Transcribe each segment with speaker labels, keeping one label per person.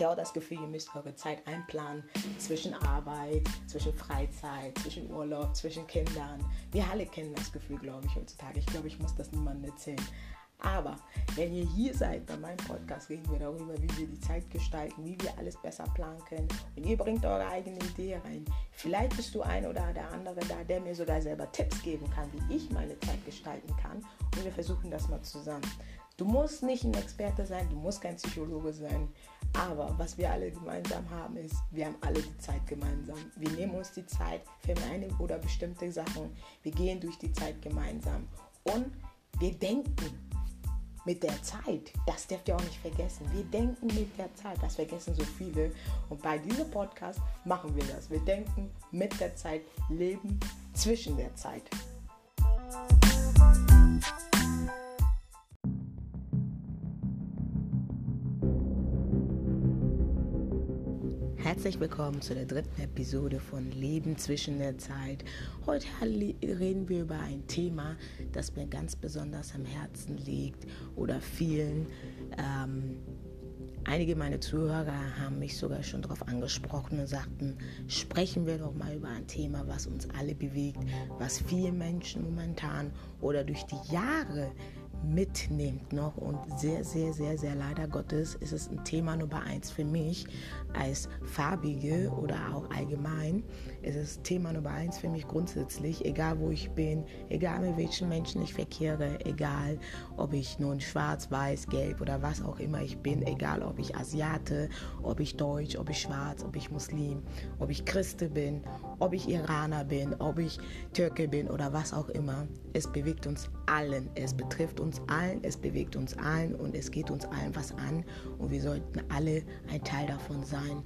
Speaker 1: Ihr auch das Gefühl, ihr müsst eure Zeit einplanen zwischen Arbeit, zwischen Freizeit, zwischen Urlaub, zwischen Kindern? Wir alle kennen das Gefühl, glaube ich, heutzutage. Ich glaube, ich muss das niemandem erzählen. Aber wenn ihr hier seid bei meinem Podcast, reden wir darüber, wie wir die Zeit gestalten, wie wir alles besser planen können. Und ihr bringt eure eigene Idee rein. Vielleicht bist du ein oder der andere da, der mir sogar selber Tipps geben kann, wie ich meine Zeit gestalten kann. Und wir versuchen das mal zusammen. Du musst nicht ein Experte sein, du musst kein Psychologe sein. Aber was wir alle gemeinsam haben, ist, wir haben alle die Zeit gemeinsam. Wir nehmen uns die Zeit für eine oder bestimmte Sachen. Wir gehen durch die Zeit gemeinsam. Und wir denken mit der Zeit. Das dürft ihr auch nicht vergessen. Wir denken mit der Zeit. Das vergessen so viele. Und bei diesem Podcast machen wir das. Wir denken mit der Zeit, leben zwischen der Zeit. Herzlich willkommen zu der dritten Episode von Leben zwischen der Zeit. Heute reden wir über ein Thema, das mir ganz besonders am Herzen liegt oder vielen. Ähm, einige meiner Zuhörer haben mich sogar schon darauf angesprochen und sagten, sprechen wir doch mal über ein Thema, was uns alle bewegt, was viele Menschen momentan oder durch die Jahre mitnimmt noch und sehr, sehr, sehr, sehr leider Gottes ist es ein Thema Nummer eins für mich als Farbige oder auch allgemein. Ist Es Thema Nummer eins für mich grundsätzlich, egal wo ich bin, egal mit welchen Menschen ich verkehre, egal ob ich nun schwarz, weiß, gelb oder was auch immer ich bin, egal ob ich Asiate, ob ich Deutsch, ob ich schwarz, ob ich Muslim, ob ich Christe bin, ob ich Iraner bin, ob ich Türke bin oder was auch immer. Es bewegt uns allen, es betrifft uns allen, es bewegt uns allen und es geht uns allen was an und wir sollten alle ein Teil davon sein.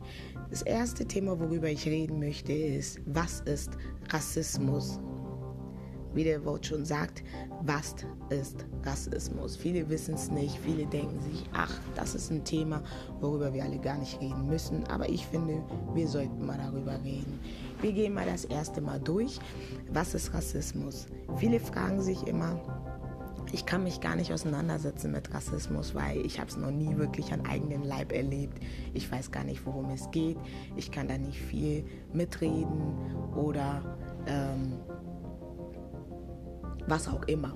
Speaker 1: Das erste Thema, worüber ich reden möchte, ist, was ist Rassismus? Wie der Wort schon sagt, was ist Rassismus? Viele wissen es nicht, viele denken sich, ach, das ist ein Thema, worüber wir alle gar nicht reden müssen. Aber ich finde, wir sollten mal darüber reden. Wir gehen mal das erste Mal durch. Was ist Rassismus? Viele fragen sich immer, ich kann mich gar nicht auseinandersetzen mit Rassismus, weil ich habe es noch nie wirklich an eigenen Leib erlebt. Ich weiß gar nicht, worum es geht. Ich kann da nicht viel mitreden oder ähm, was auch immer.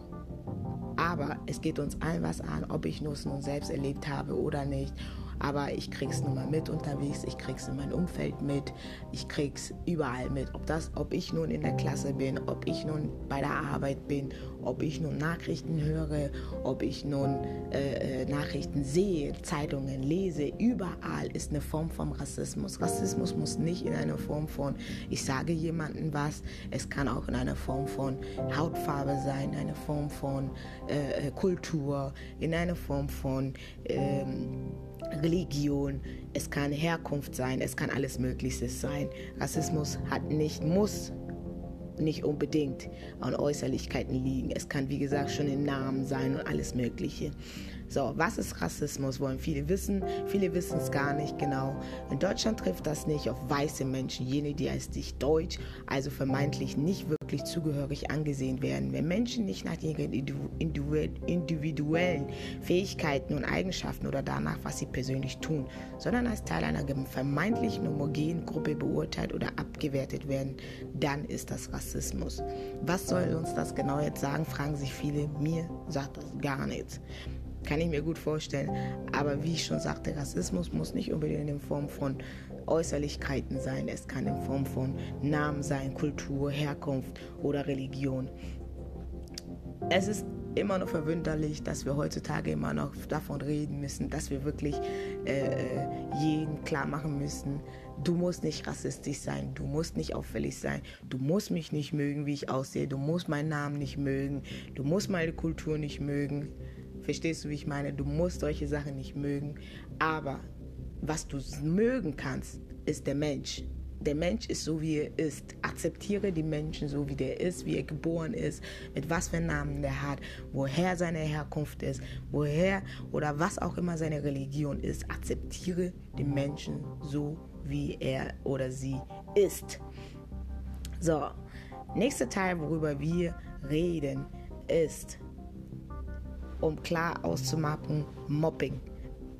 Speaker 1: Aber es geht uns allen was an, ob ich es nun selbst erlebt habe oder nicht aber ich krieg's nun mal mit unterwegs, ich krieg's in meinem Umfeld mit, ich krieg's überall mit. Ob das, ob ich nun in der Klasse bin, ob ich nun bei der Arbeit bin, ob ich nun Nachrichten höre, ob ich nun äh, äh, Nachrichten sehe, Zeitungen lese, überall ist eine Form von Rassismus. Rassismus muss nicht in einer Form von, ich sage jemandem was, es kann auch in einer Form von Hautfarbe sein, in einer Form von äh, äh Kultur, in einer Form von ähm, Religion, es kann Herkunft sein, es kann alles Mögliche sein. Rassismus hat nicht, muss nicht unbedingt an Äußerlichkeiten liegen. Es kann, wie gesagt, schon in Namen sein und alles Mögliche. So, was ist Rassismus? Wollen viele wissen. Viele wissen es gar nicht genau. In Deutschland trifft das nicht auf weiße Menschen, jene, die als sich deutsch, also vermeintlich nicht wirklich zugehörig angesehen werden. Wenn Menschen nicht nach ihren individuellen Fähigkeiten und Eigenschaften oder danach, was sie persönlich tun, sondern als Teil einer vermeintlichen homogenen Gruppe beurteilt oder abgewertet werden, dann ist das Rassismus. Was soll uns das genau jetzt sagen, fragen sich viele. Mir sagt das gar nichts. Kann ich mir gut vorstellen. Aber wie ich schon sagte, Rassismus muss nicht unbedingt in Form von Äußerlichkeiten sein. Es kann in Form von Namen sein, Kultur, Herkunft oder Religion. Es ist immer noch verwunderlich, dass wir heutzutage immer noch davon reden müssen, dass wir wirklich äh, äh jeden klar machen müssen, du musst nicht rassistisch sein, du musst nicht auffällig sein, du musst mich nicht mögen, wie ich aussehe, du musst meinen Namen nicht mögen, du musst meine Kultur nicht mögen. Verstehst du, wie ich meine? Du musst solche Sachen nicht mögen. Aber was du mögen kannst, ist der Mensch. Der Mensch ist so, wie er ist. Akzeptiere die Menschen so, wie der ist, wie er geboren ist, mit was für Namen der hat, woher seine Herkunft ist, woher oder was auch immer seine Religion ist. Akzeptiere den Menschen so, wie er oder sie ist. So, nächster Teil, worüber wir reden, ist um klar auszumachen, Mobbing.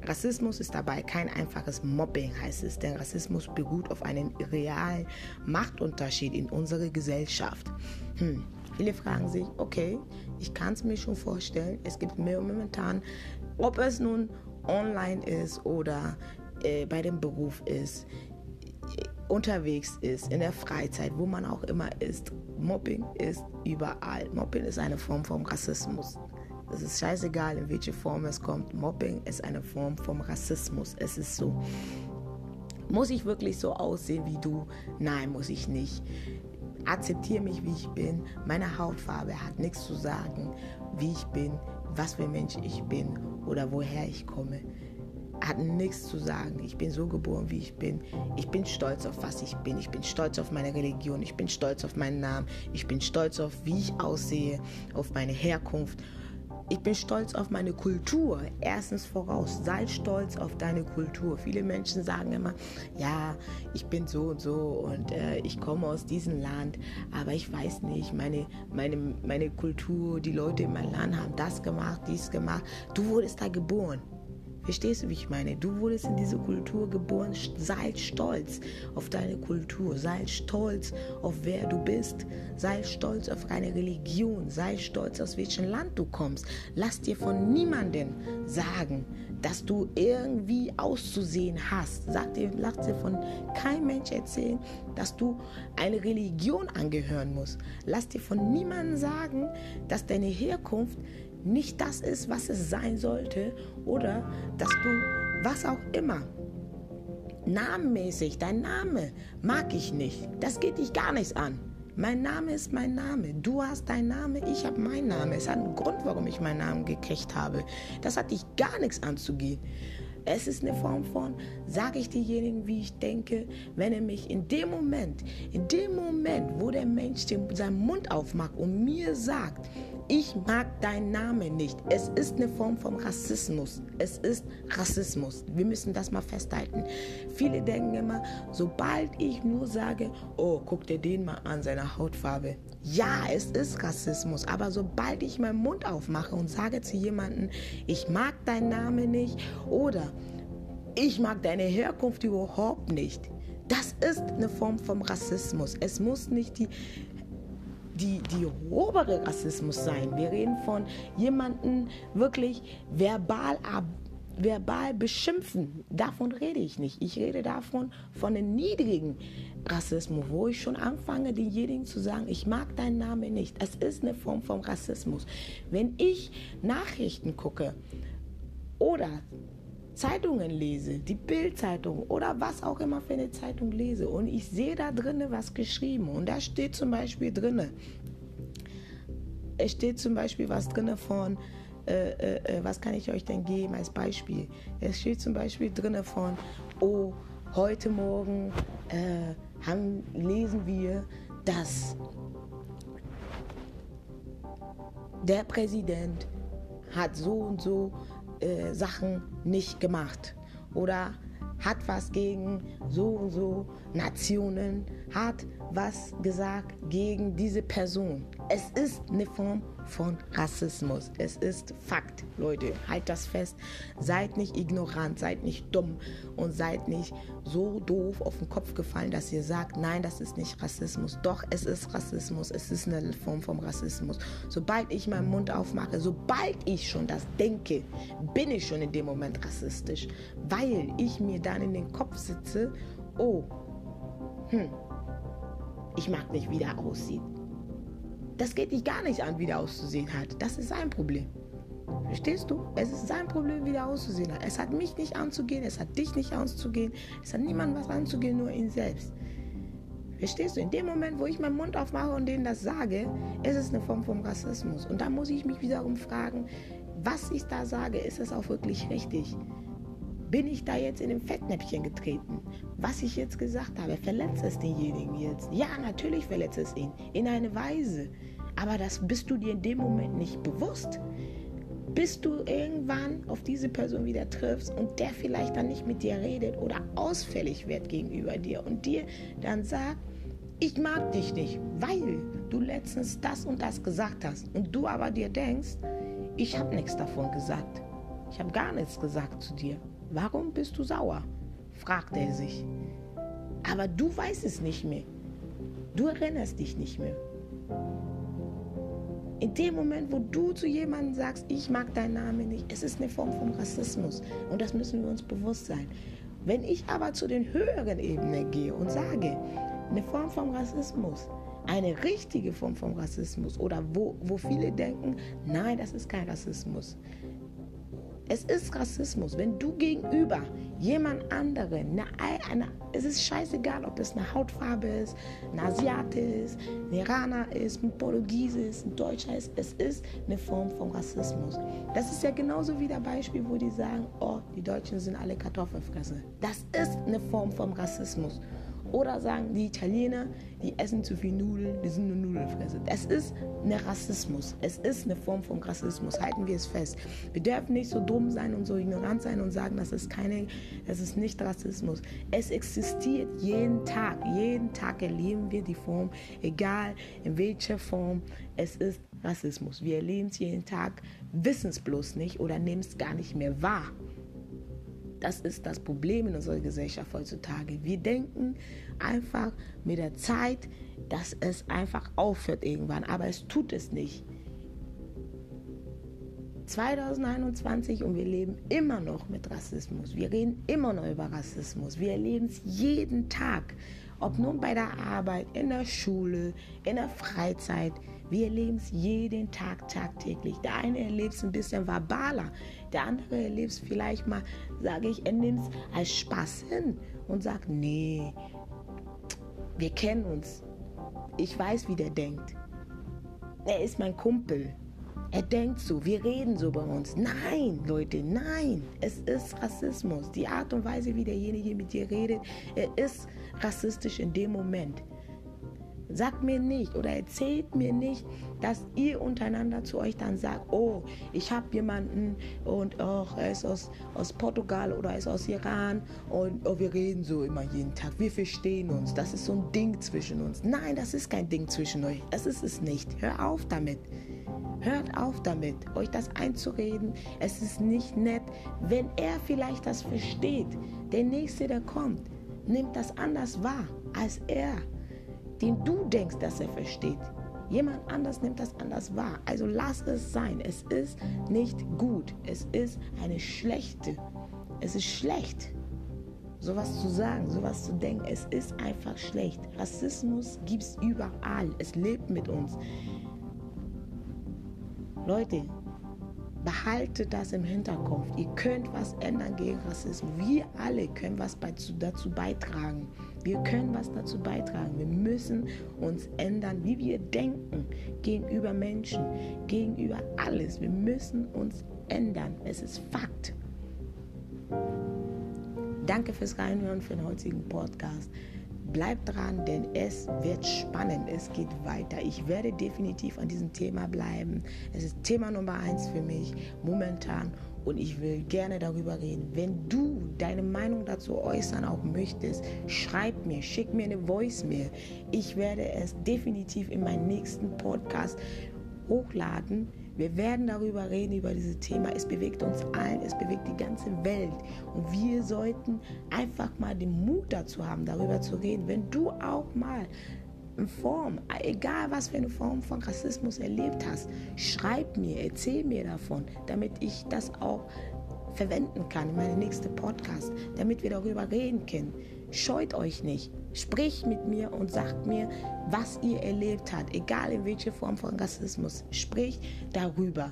Speaker 1: Rassismus ist dabei kein einfaches Mobbing, heißt es, denn Rassismus beruht auf einem realen Machtunterschied in unserer Gesellschaft. Hm. Viele fragen sich, okay, ich kann es mir schon vorstellen, es gibt mehr momentan, ob es nun online ist oder äh, bei dem Beruf ist, unterwegs ist, in der Freizeit, wo man auch immer ist. Mobbing ist überall. Mobbing ist eine Form von Rassismus. Es ist scheißegal, in welche Form es kommt. Mobbing ist eine Form von Rassismus. Es ist so. Muss ich wirklich so aussehen wie du? Nein, muss ich nicht. Akzeptiere mich, wie ich bin. Meine Hautfarbe hat nichts zu sagen, wie ich bin, was für ein Mensch ich bin oder woher ich komme hat nichts zu sagen. Ich bin so geboren, wie ich bin. Ich bin stolz auf was ich bin. Ich bin stolz auf meine Religion. Ich bin stolz auf meinen Namen. Ich bin stolz auf, wie ich aussehe, auf meine Herkunft. Ich bin stolz auf meine Kultur. Erstens voraus, sei stolz auf deine Kultur. Viele Menschen sagen immer, ja, ich bin so und so und äh, ich komme aus diesem Land, aber ich weiß nicht, meine, meine, meine Kultur, die Leute in meinem Land haben das gemacht, dies gemacht. Du wurdest da geboren. Verstehst du, wie ich meine? Du wurdest in diese Kultur geboren. Sei stolz auf deine Kultur. Sei stolz auf wer du bist. Sei stolz auf deine Religion. Sei stolz, aus welchem Land du kommst. Lass dir von niemandem sagen, dass du irgendwie auszusehen hast. Sag dir, lass dir von keinem Mensch erzählen, dass du eine Religion angehören musst. Lass dir von niemandem sagen, dass deine Herkunft nicht das ist, was es sein sollte oder dass du was auch immer namenmäßig, dein Name mag ich nicht. Das geht dich gar nichts an. Mein Name ist mein Name. Du hast deinen Namen, ich habe meinen Namen. Es hat einen Grund, warum ich meinen Namen gekriegt habe. Das hat dich gar nichts anzugehen. Es ist eine Form von, sage ich demjenigen, wie ich denke, wenn er mich in dem Moment, in dem Moment, wo der Mensch seinen Mund aufmacht und mir sagt, ich mag deinen Namen nicht. Es ist eine Form von Rassismus. Es ist Rassismus. Wir müssen das mal festhalten. Viele denken immer, sobald ich nur sage, oh, guck dir den mal an, seine Hautfarbe. Ja, es ist Rassismus. Aber sobald ich meinen Mund aufmache und sage zu jemandem, ich mag deinen Namen nicht oder ich mag deine Herkunft überhaupt nicht. Das ist eine Form von Rassismus. Es muss nicht die die, die obere Rassismus sein. Wir reden von jemanden wirklich verbal ab verbal beschimpfen. Davon rede ich nicht. Ich rede davon von einem niedrigen Rassismus, wo ich schon anfange, denjenigen zu sagen, ich mag deinen Namen nicht. Es ist eine Form von Rassismus. Wenn ich Nachrichten gucke oder Zeitungen lese, die Bildzeitung oder was auch immer für eine Zeitung lese und ich sehe da drinnen was geschrieben und da steht zum Beispiel drinnen, es steht zum Beispiel was drinnen von, äh, äh, äh, was kann ich euch denn geben als Beispiel? Es steht zum Beispiel drinnen von, oh, heute Morgen äh, haben, lesen wir, dass der Präsident hat so und so äh, Sachen nicht gemacht oder hat was gegen so und so Nationen, hat was gesagt gegen diese Person. Es ist eine Form von Rassismus. Es ist Fakt, Leute. Halt das fest. Seid nicht ignorant, seid nicht dumm und seid nicht so doof auf den Kopf gefallen, dass ihr sagt, nein, das ist nicht Rassismus. Doch, es ist Rassismus. Es ist eine Form von Rassismus. Sobald ich meinen Mund aufmache, sobald ich schon das denke, bin ich schon in dem Moment rassistisch, weil ich mir dann in den Kopf sitze, oh, hm, ich mag nicht, wie der aussieht. Das geht dich gar nicht an, wie der auszusehen hat. Das ist sein Problem. Verstehst du? Es ist sein Problem, wie der auszusehen hat. Es hat mich nicht anzugehen, es hat dich nicht anzugehen, es hat niemand was anzugehen, nur ihn selbst. Verstehst du? In dem Moment, wo ich meinen Mund aufmache und denen das sage, ist es eine Form von Rassismus. Und da muss ich mich wiederum fragen, was ich da sage, ist es auch wirklich richtig? Bin ich da jetzt in dem Fettnäpfchen getreten? Was ich jetzt gesagt habe, verletzt es denjenigen jetzt? Ja, natürlich verletzt es ihn. In einer Weise. Aber das bist du dir in dem Moment nicht bewusst. Bis du irgendwann auf diese Person wieder triffst und der vielleicht dann nicht mit dir redet oder ausfällig wird gegenüber dir und dir dann sagt, ich mag dich nicht, weil du letztens das und das gesagt hast und du aber dir denkst, ich habe nichts davon gesagt. Ich habe gar nichts gesagt zu dir. Warum bist du sauer? Fragte er sich. Aber du weißt es nicht mehr. Du erinnerst dich nicht mehr. In dem Moment, wo du zu jemandem sagst, ich mag deinen Namen nicht, es ist eine Form von Rassismus. Und das müssen wir uns bewusst sein. Wenn ich aber zu den höheren Ebenen gehe und sage, eine Form von Rassismus, eine richtige Form von Rassismus oder wo, wo viele denken, nein, das ist kein Rassismus. Es ist Rassismus, wenn du gegenüber jemand anderen, eine, eine, es ist scheißegal, ob es eine Hautfarbe ist, ein Asiate ist, ein Iraner ist, ein Portugiese ist, ein Deutscher ist, es ist eine Form von Rassismus. Das ist ja genauso wie der Beispiel, wo die sagen, oh, die Deutschen sind alle Kartoffelfresser. Das ist eine Form von Rassismus. Oder sagen die Italiener, die essen zu viel Nudeln, die sind nur Nudelfresser. Es ist ein Rassismus. Es ist eine Form von Rassismus. Halten wir es fest. Wir dürfen nicht so dumm sein und so ignorant sein und sagen, das ist keine, das ist nicht Rassismus. Es existiert jeden Tag. Jeden Tag erleben wir die Form, egal in welcher Form. Es ist Rassismus. Wir erleben es jeden Tag, wissen es bloß nicht oder nehmen es gar nicht mehr wahr. Das ist das Problem in unserer Gesellschaft heutzutage. Wir denken einfach mit der Zeit, dass es einfach aufhört irgendwann, aber es tut es nicht. 2021 und wir leben immer noch mit Rassismus. Wir reden immer noch über Rassismus. Wir erleben es jeden Tag. Ob nun bei der Arbeit, in der Schule, in der Freizeit. Wir erleben es jeden Tag, tagtäglich. Der eine erlebt es ein bisschen verbaler, der andere erlebt es vielleicht mal, sage ich, er nimmt es als Spaß hin und sagt, nee, wir kennen uns. Ich weiß, wie der denkt. Er ist mein Kumpel. Er denkt so, wir reden so bei uns. Nein, Leute, nein. Es ist Rassismus. Die Art und Weise, wie derjenige mit dir redet, er ist rassistisch in dem Moment. Sagt mir nicht oder erzählt mir nicht, dass ihr untereinander zu euch dann sagt, oh, ich habe jemanden und oh, er ist aus, aus Portugal oder er ist aus Iran und oh, wir reden so immer jeden Tag. Wir verstehen uns. Das ist so ein Ding zwischen uns. Nein, das ist kein Ding zwischen euch. Das ist es nicht. Hör auf damit. Hört auf damit, euch das einzureden. Es ist nicht nett, wenn er vielleicht das versteht. Der Nächste, der kommt, nimmt das anders wahr als er den du denkst, dass er versteht. Jemand anders nimmt das anders wahr. Also lass es sein. Es ist nicht gut. Es ist eine schlechte. Es ist schlecht, sowas zu sagen, sowas zu denken. Es ist einfach schlecht. Rassismus gibt es überall. Es lebt mit uns. Leute, behaltet das im Hinterkopf. Ihr könnt was ändern gegen Rassismus. Wir alle können was dazu beitragen. Wir können was dazu beitragen. Wir müssen uns ändern, wie wir denken gegenüber Menschen, gegenüber alles. Wir müssen uns ändern. Es ist Fakt. Danke fürs Reinhören für den heutigen Podcast. Bleibt dran, denn es wird spannend. Es geht weiter. Ich werde definitiv an diesem Thema bleiben. Es ist Thema Nummer eins für mich momentan und ich will gerne darüber reden. Wenn du deine Meinung dazu äußern auch möchtest, schreib mir, schick mir eine Voice-Mail. Ich werde es definitiv in meinen nächsten Podcast hochladen. Wir werden darüber reden, über dieses Thema. Es bewegt uns allen, es bewegt die ganze Welt. Und wir sollten einfach mal den Mut dazu haben, darüber zu reden. Wenn du auch mal in Form, egal was für eine Form von Rassismus erlebt hast, schreib mir, erzähl mir davon, damit ich das auch verwenden kann in meinem nächsten Podcast, damit wir darüber reden können. Scheut euch nicht. Spricht mit mir und sagt mir, was ihr erlebt habt, egal in welcher Form von Rassismus. Spricht darüber.